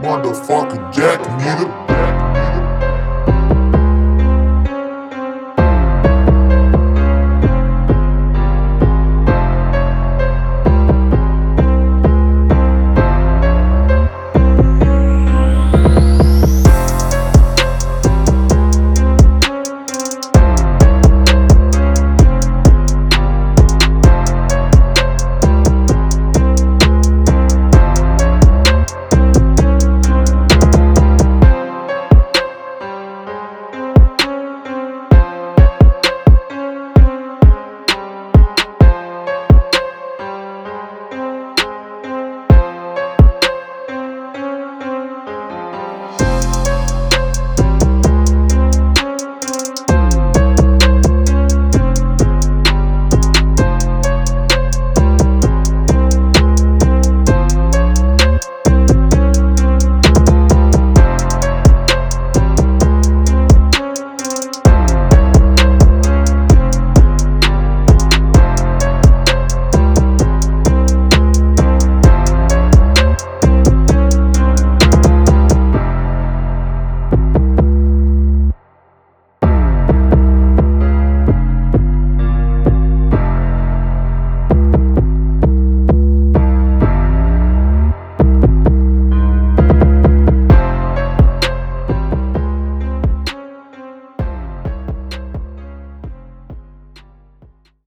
Motherfucker Jack, nigga.